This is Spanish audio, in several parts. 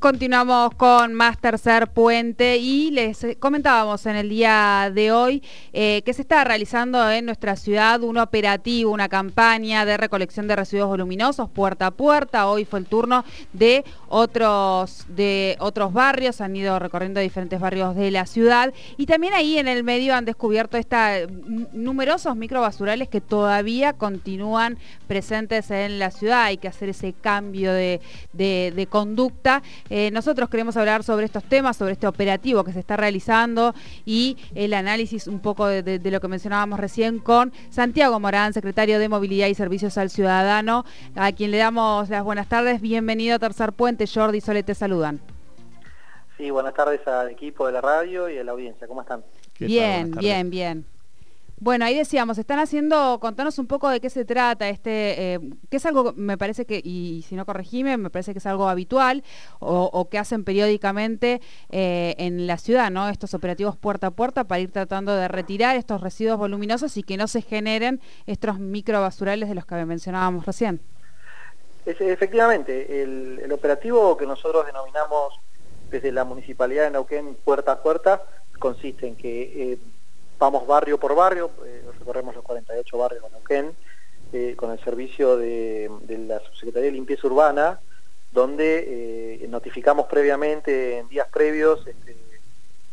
Continuamos con más tercer puente y les comentábamos en el día de hoy eh, que se está realizando en nuestra ciudad un operativo, una campaña de recolección de residuos voluminosos puerta a puerta. Hoy fue el turno de otros, de otros barrios, han ido recorriendo diferentes barrios de la ciudad y también ahí en el medio han descubierto esta, numerosos microbasurales que todavía continúan presentes en la ciudad. Hay que hacer ese cambio de, de conducta. Eh, nosotros queremos hablar sobre estos temas, sobre este operativo que se está realizando y el análisis un poco de, lo que mencionábamos recién con Santiago Morán, secretario de Movilidad y Servicios al Ciudadano, a quien le damos las buenas tardes. Bienvenido a Tercer Puente. Jordi y Sole te saludan. Sí, buenas tardes al equipo de la radio y a la audiencia. ¿Cómo están? Bien, bien, bien. Bueno, ahí decíamos, están haciendo, contanos un poco de qué se trata, este, eh, que es algo, me parece que, y si no corregime, me parece que es algo habitual o, que hacen periódicamente eh, en la ciudad, ¿no? Estos operativos puerta a puerta para ir tratando de retirar estos residuos voluminosos y que no se generen estos microbasurales de los que mencionábamos recién. Efectivamente, el, operativo que nosotros denominamos desde la Municipalidad de Neuquén puerta a puerta consiste en que... Eh, vamos barrio por barrio, eh, recorremos los 48 barrios de Neuquén, eh, con el servicio de, la Subsecretaría de Limpieza Urbana, donde notificamos previamente, en días previos, este,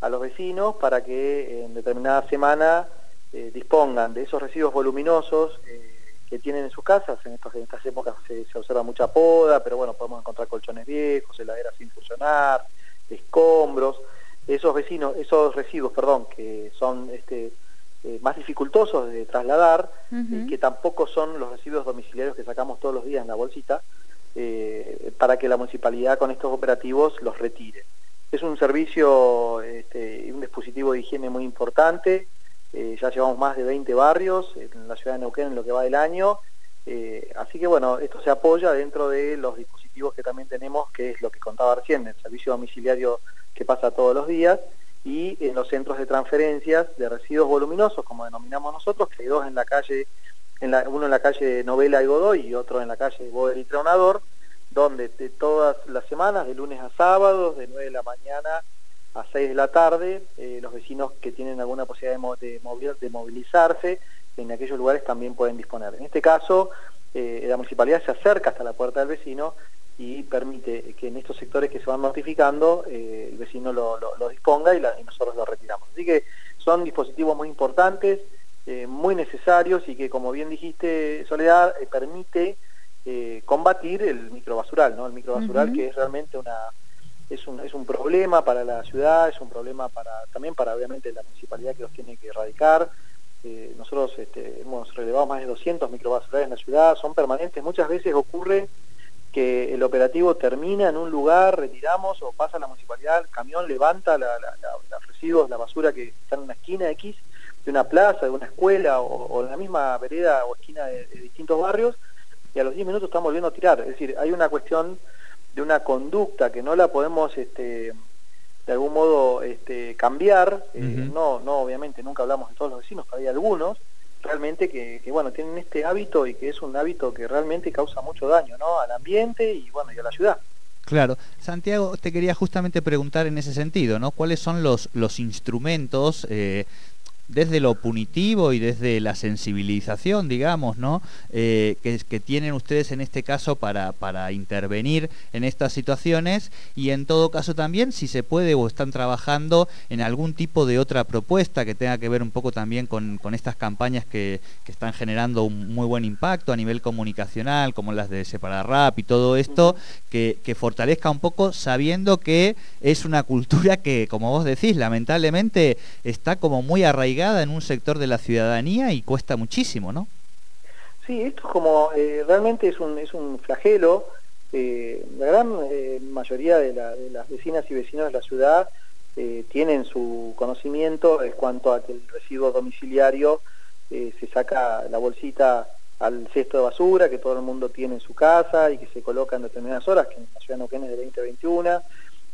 a los vecinos para que en determinada semana dispongan de esos residuos voluminosos que tienen en sus casas. En, en estas épocas se, se, observa mucha poda, pero bueno, podemos encontrar colchones viejos, heladeras sin funcionar, escombros esos vecinos, esos residuos, perdón, que son este, eh, más dificultosos de trasladar, y que tampoco son los residuos domiciliarios que sacamos todos los días en la bolsita, eh, para que la municipalidad con estos operativos los retire. Es un servicio este, un dispositivo de higiene muy importante, eh, ya llevamos más de 20 barrios en la ciudad de Neuquén en lo que va del año, así que bueno, esto se apoya dentro de los dispositivos que también tenemos, que es lo que contaba recién, el servicio domiciliario que pasa todos los días, y en los centros de transferencias de residuos voluminosos, como denominamos nosotros, que hay dos en la calle, en la, uno en la calle Novela y Godoy y otro en la calle Boder y Tronador, donde de todas las semanas, de lunes a sábados, de 9 de la mañana a 6 de la tarde, eh, los vecinos que tienen alguna posibilidad de, de, movilizarse en aquellos lugares también pueden disponer. En este caso, eh, la municipalidad se acerca hasta la puerta del vecino y permite que en estos sectores que se van notificando eh, el vecino lo, disponga y, nosotros lo retiramos. Así que son dispositivos muy importantes, muy necesarios y que como bien dijiste Soledad, permite combatir el microbasural, ¿no? el microbasural que es realmente una es un, es un problema para la ciudad, es un problema para también para obviamente la municipalidad que los tiene que erradicar. nosotros este, hemos relevado más de 200 microbasurales en la ciudad, son permanentes, muchas veces ocurre que el operativo termina en un lugar, retiramos o pasa la municipalidad, el camión levanta los residuos, la basura que está en una esquina X de una plaza, de una escuela o, en la misma vereda o esquina de, distintos barrios y a los 10 minutos estamos volviendo a tirar. Es decir, hay una cuestión de una conducta que no la podemos este, de algún modo este, cambiar, eh, no, no obviamente nunca hablamos de todos los vecinos, pero hay algunos, realmente que, bueno, tienen este hábito y que es un hábito que realmente causa mucho daño, ¿no? Al ambiente y bueno, y a la ciudad. Claro. Santiago, te quería justamente preguntar en ese sentido, ¿no? ¿Cuáles son los, los instrumentos eh, desde lo punitivo y desde la sensibilización, digamos, ¿no? Eh, que, tienen ustedes en este caso para, para intervenir en estas situaciones y en todo caso también si se puede o están trabajando en algún tipo de otra propuesta que tenga que ver un poco también con, estas campañas que, están generando un muy buen impacto a nivel comunicacional, como las de Separar Rap y todo esto, que, que fortalezca un poco sabiendo que es una cultura que, como vos decís, lamentablemente está como muy arraigada en un sector de la ciudadanía y cuesta muchísimo, ¿no? Sí, esto es como, eh, realmente es un, es un flagelo. Eh, la gran eh, mayoría de, las vecinas y vecinos de la ciudad tienen su conocimiento en cuanto a que el residuo domiciliario se saca la bolsita al cesto de basura que todo el mundo tiene en su casa y que se coloca en determinadas horas, que en la ciudad de Neuquén es de 2021.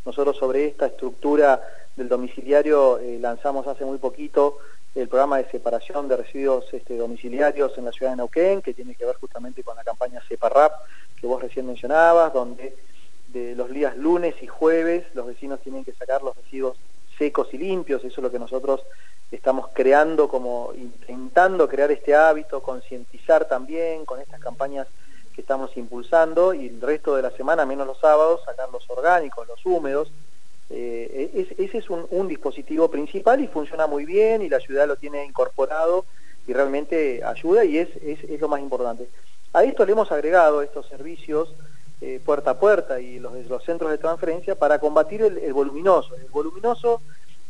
Nosotros sobre esta estructura del domiciliario lanzamos hace muy poquito el programa de separación de residuos este, domiciliarios en la ciudad de Neuquén, que tiene que ver justamente con la campaña Separrap que vos recién mencionabas, donde de los días lunes y jueves los vecinos tienen que sacar los residuos secos y limpios, eso es lo que nosotros estamos creando como intentando crear este hábito, concientizar también con estas campañas que estamos impulsando y el resto de la semana, menos los sábados, sacar los orgánicos, los húmedos. Eh, ese es un, dispositivo principal y funciona muy bien y la ciudad lo tiene incorporado y realmente ayuda y es, es, lo más importante. A esto le hemos agregado estos servicios eh, puerta a puerta y los, los centros de transferencia para combatir el, voluminoso. El voluminoso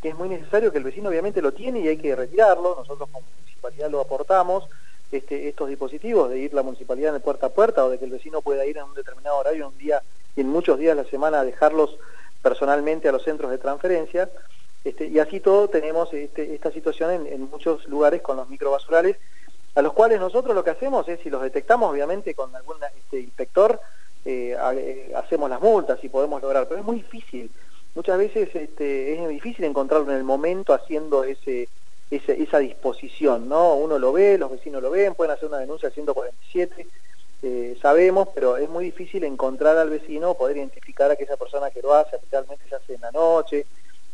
que es muy necesario, que el vecino obviamente lo tiene y hay que retirarlo, nosotros como municipalidad lo aportamos, este, estos dispositivos de ir la municipalidad el puerta a puerta o de que el vecino pueda ir en un determinado horario, un día y en muchos días de la semana a dejarlos personalmente a los centros de transferencia. Este, y así todo tenemos este, esta situación en, muchos lugares con los microbasurales, a los cuales nosotros lo que hacemos es, si los detectamos obviamente con algún este, inspector, eh, eh, hacemos las multas y podemos lograr, pero es muy difícil. Muchas veces este, es difícil encontrarlo en el momento haciendo ese, esa, disposición, ¿no? Uno lo ve, los vecinos lo ven, pueden hacer una denuncia al 147, eh, sabemos, pero es muy difícil encontrar al vecino, poder identificar a aquella persona que lo hace, especialmente se hace en la noche.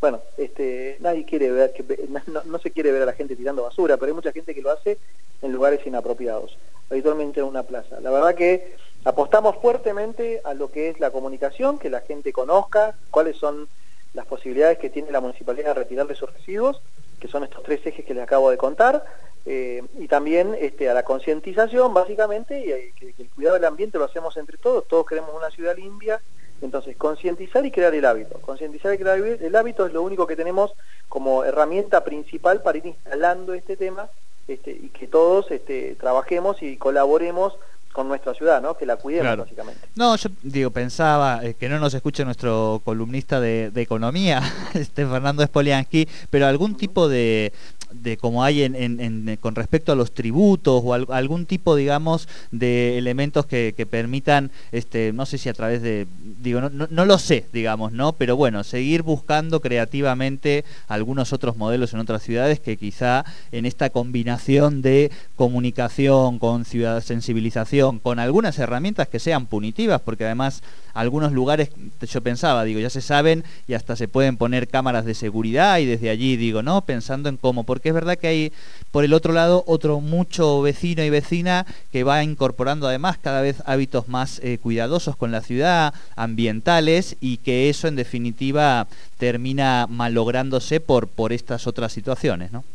Bueno, este, nadie quiere ver, que, no, se quiere ver a la gente tirando basura, pero hay mucha gente que lo hace en lugares inapropiados, habitualmente en una plaza. La verdad que apostamos fuertemente a lo que es la comunicación, que la gente conozca cuáles son las posibilidades que tiene la municipalidad de retirarle sus residuos que son estos tres ejes que les acabo de contar, eh, y también este, a la concientización, básicamente, y eh, que, el cuidado del ambiente lo hacemos entre todos, todos queremos una ciudad limpia, entonces concientizar y crear el hábito. Concientizar y crear el hábito es lo único que tenemos como herramienta principal para ir instalando este tema este, y que todos este, trabajemos y colaboremos con nuestra ciudad, ¿no? Que la cuidemos básicamente. No, yo digo, pensaba eh, que no nos escuche nuestro columnista de, de economía, este Fernando Spoliansky, pero algún tipo de, de como hay en, con respecto a los tributos o algún tipo, digamos, de elementos que, permitan, este, no sé si a través de, digo, no, no, lo sé, digamos, ¿no? Pero bueno, seguir buscando creativamente algunos otros modelos en otras ciudades que quizá en esta combinación de comunicación con ciudad sensibilización, con algunas herramientas que sean punitivas, porque además algunos lugares, yo pensaba, digo, ya se saben y hasta se pueden poner cámaras de seguridad y desde allí, digo, ¿no? Pensando en cómo, porque es verdad que hay por el otro lado otro mucho vecino y vecina que va incorporando además cada vez hábitos más eh, cuidadosos con la ciudad, ambientales y que eso en definitiva termina malográndose por, por estas otras situaciones, ¿no?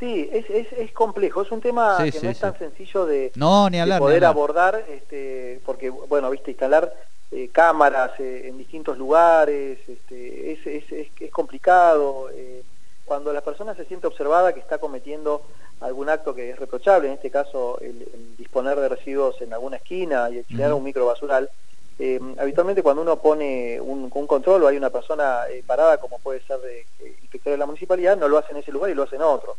Sí, es, es, complejo, es un tema que no es tan sencillo de, no, ni hablar, poder abordar, este, porque, bueno, viste, instalar eh, cámaras eh, en distintos lugares, este, es, es, es, complicado. Eh, cuando la persona se siente observada que está cometiendo algún acto que es reprochable, en este caso el, disponer de residuos en alguna esquina y crear un microbasural, habitualmente cuando uno pone un, control o hay una persona parada, como puede ser de, inspector de la municipalidad, no lo hace en ese lugar y lo hace en otro.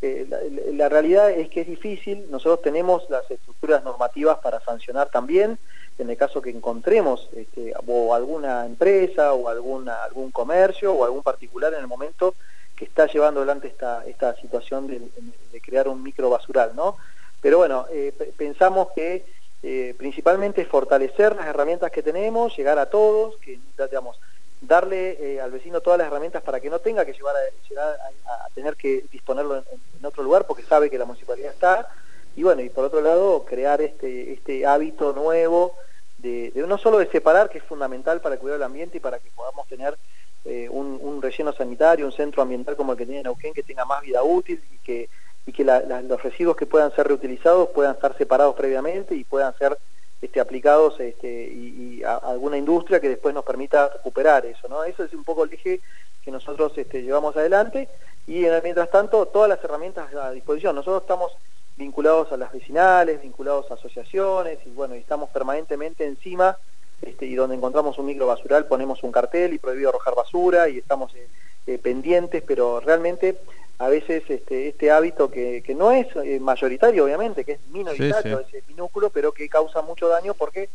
La, la, realidad es que es difícil, nosotros tenemos las estructuras normativas para sancionar también, en el caso que encontremos este, o alguna empresa o alguna, algún comercio o algún particular en el momento que está llevando adelante esta, esta situación de, crear un micro basural, ¿no? Pero bueno, eh, pensamos que eh, principalmente fortalecer las herramientas que tenemos, llegar a todos, que digamos, darle eh, al vecino todas las herramientas para que no tenga que llevar a, llegar a, tener que disponerlo en, otro lugar porque sabe que la municipalidad está y bueno y por otro lado crear este este hábito nuevo de, no solo de separar, que es fundamental para cuidar el ambiente y para que podamos tener eh, un, relleno sanitario, un centro ambiental como el que tiene Neuquén, que tenga más vida útil y que, y que los residuos que puedan ser reutilizados puedan estar separados previamente y puedan ser este, aplicados este, y, a, alguna industria que después nos permita recuperar eso. ¿no? Eso es un poco el eje que nosotros este, llevamos adelante y mientras tanto todas las herramientas a disposición. Nosotros estamos vinculados a las vecinales, vinculados a asociaciones, y bueno, estamos permanentemente encima, este, y donde encontramos un micro basural ponemos un cartel y prohibido arrojar basura, y estamos eh, eh, pendientes, pero realmente a veces este, este hábito que, que no es eh, mayoritario, obviamente, que es minoritario, ese minúsculo, pero que causa mucho daño porque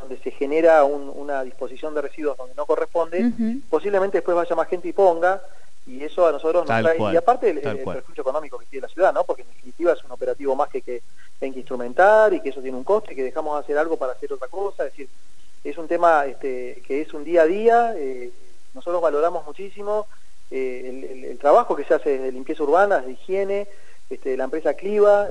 donde se genera una disposición de residuos donde no corresponde, posiblemente después vaya más gente y ponga, y eso a nosotros nos trae, y aparte el, el, económico que tiene la ciudad, ¿no? Porque en definitiva es un operativo más que, que hay que instrumentar y que eso tiene un coste, que dejamos de hacer algo para hacer otra cosa, es decir, es un tema este, que es un día a día, nosotros valoramos muchísimo el, trabajo que se hace de limpieza urbana, de higiene, este, la empresa Cliva,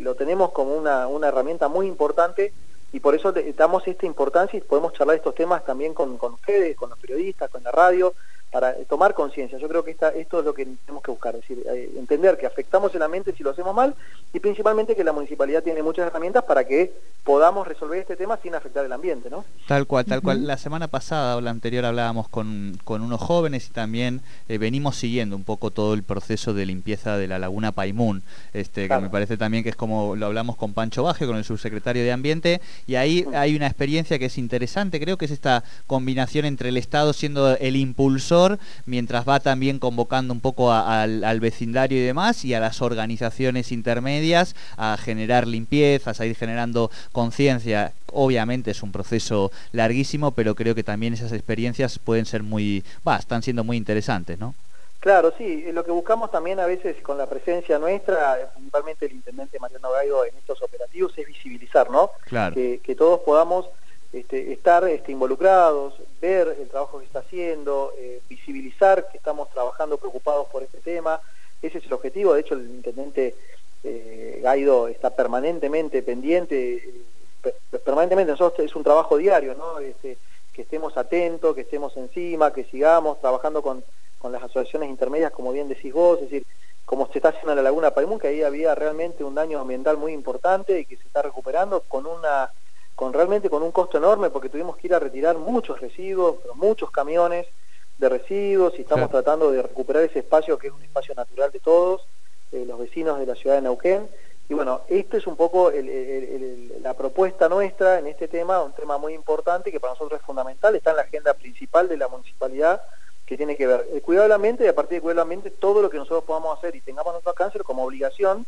lo tenemos como una, una herramienta muy importante y por eso damos esta importancia y podemos charlar estos temas también con, con ustedes, con los periodistas, con la radio, para tomar conciencia. Yo creo que esta, esto es lo que tenemos que buscar, es decir, eh, entender que afectamos el ambiente si lo hacemos mal y principalmente que la municipalidad tiene muchas herramientas para que podamos resolver este tema sin afectar el ambiente, ¿no? Tal cual, tal cual. La semana pasada o la anterior hablábamos con, con unos jóvenes y también eh, venimos siguiendo un poco todo el proceso de limpieza de la laguna Paimún, este, que me parece también que es como lo hablamos con Pancho Baje, con el subsecretario de Ambiente, y ahí hay una experiencia que es interesante, creo que es esta combinación entre el Estado siendo el impulsor mientras va también convocando un poco al, vecindario y demás, y a las organizaciones intermedias a generar limpiezas, a ir generando conciencia. Obviamente es un proceso larguísimo, pero creo que también esas experiencias pueden ser muy, va, están siendo muy interesantes, ¿no? Claro, sí, lo que buscamos también a veces con la presencia nuestra, principalmente el intendente Mariano Gaido en estos operativos, es visibilizar, ¿no? Claro. Que, que todos podamos este, estar este, involucrados, ver el trabajo que está haciendo, eh, visibilizar que estamos trabajando preocupados por este tema. Ese es el objetivo. De hecho, el intendente eh, Gaido está permanentemente pendiente, eh, permanentemente. Nosotros es un trabajo diario, ¿no? Este, que estemos atentos, que estemos encima, que sigamos trabajando con, con las asociaciones intermedias, como bien decís vos, es decir, como se está haciendo en la Laguna Paimún, que ahí había realmente un daño ambiental muy importante y que se está recuperando con una con realmente con un costo enorme porque tuvimos que ir a retirar muchos residuos, pero muchos camiones de residuos y estamos tratando de recuperar ese espacio que es un espacio natural de todos, eh, los vecinos de la ciudad de Neuquén. Y bueno, esto es un poco la propuesta nuestra en este tema, un tema muy importante que para nosotros es fundamental, está en la agenda principal de la municipalidad que tiene que ver el cuidado del ambiente y a partir del cuidado del ambiente todo lo que nosotros podamos hacer y tengamos nuestro cáncer como obligación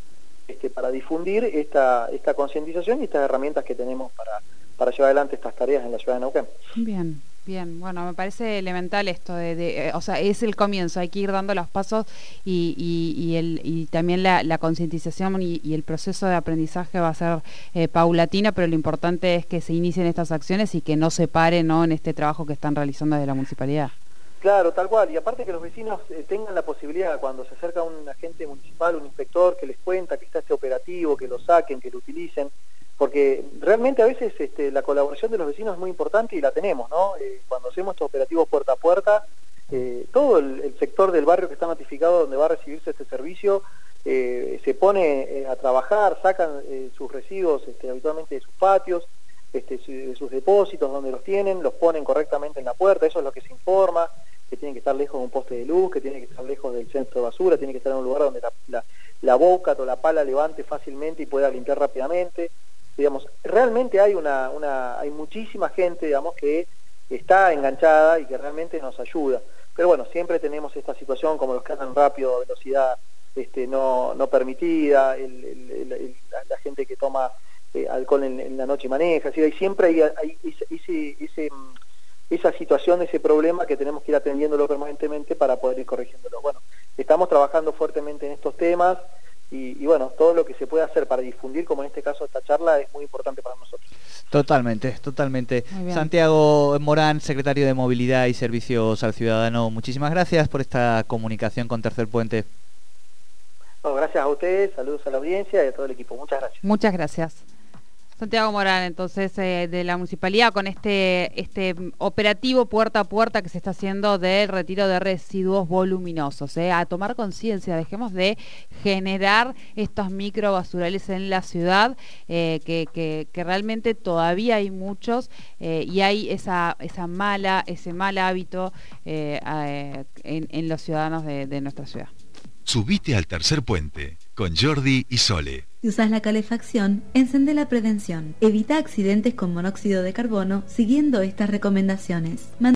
este, para difundir esta, concientización y estas herramientas que tenemos para, llevar adelante estas tareas en la ciudad de Neuquén. Bien. Bien, bueno, me parece elemental esto eh, o sea, es el comienzo, hay que ir dando los pasos y, también la, concientización y, el proceso de aprendizaje va a ser eh, paulatina, pero lo importante es que se inicien estas acciones y que no se pare ¿no? en este trabajo que están realizando desde la municipalidad. Claro, tal cual. Y aparte que los vecinos eh, tengan la posibilidad, cuando se acerca un agente municipal, un inspector, que les cuenta que está este operativo, que lo saquen, que lo utilicen, porque realmente a veces este, la colaboración de los vecinos es muy importante y la tenemos, ¿no? Eh, cuando hacemos estos operativos puerta a puerta, eh, todo el, sector del barrio que está notificado donde va a recibirse este servicio se pone a trabajar, sacan sus residuos este, habitualmente de sus patios, este, sus depósitos donde los tienen, los ponen correctamente en la puerta, eso es lo que se informa, que tiene que estar lejos de un poste de luz, que tiene que estar lejos del centro de basura, tiene que estar en un lugar donde la, boca o la pala levante fácilmente y pueda limpiar rápidamente. Digamos, realmente hay una, una, hay muchísima gente, digamos, que está enganchada y que realmente nos ayuda. Pero bueno, siempre tenemos esta situación como los que andan rápido a velocidad este, no, no permitida, la, gente que toma eh, alcohol en, la noche y maneja, así, hay, siempre hay, hay ese, ese mm, esa situación, ese problema que tenemos que ir atendiéndolo permanentemente para poder ir corrigiéndolo. Bueno, estamos trabajando fuertemente en estos temas y, bueno, todo lo que se puede hacer para difundir, como en este caso esta charla, es muy importante para nosotros. Totalmente, totalmente. Santiago Morán, secretario de Movilidad y Servicios al Ciudadano, muchísimas gracias por esta comunicación con Tercer Puente. gracias a ustedes, saludos a la audiencia y a todo el equipo. Muchas gracias. Muchas gracias. Santiago Morán, entonces, eh, de la municipalidad, con este, este operativo puerta a puerta que se está haciendo del retiro de residuos voluminosos. Eh, a tomar conciencia, dejemos de generar estos microbasurales en la ciudad, eh, que, realmente todavía hay muchos y hay esa, esa mala, ese mal hábito en, los ciudadanos de, de nuestra ciudad. Subite al tercer puente con Jordi y Sole. Si usas la calefacción, encende la prevención. Evita accidentes con monóxido de carbono siguiendo estas recomendaciones.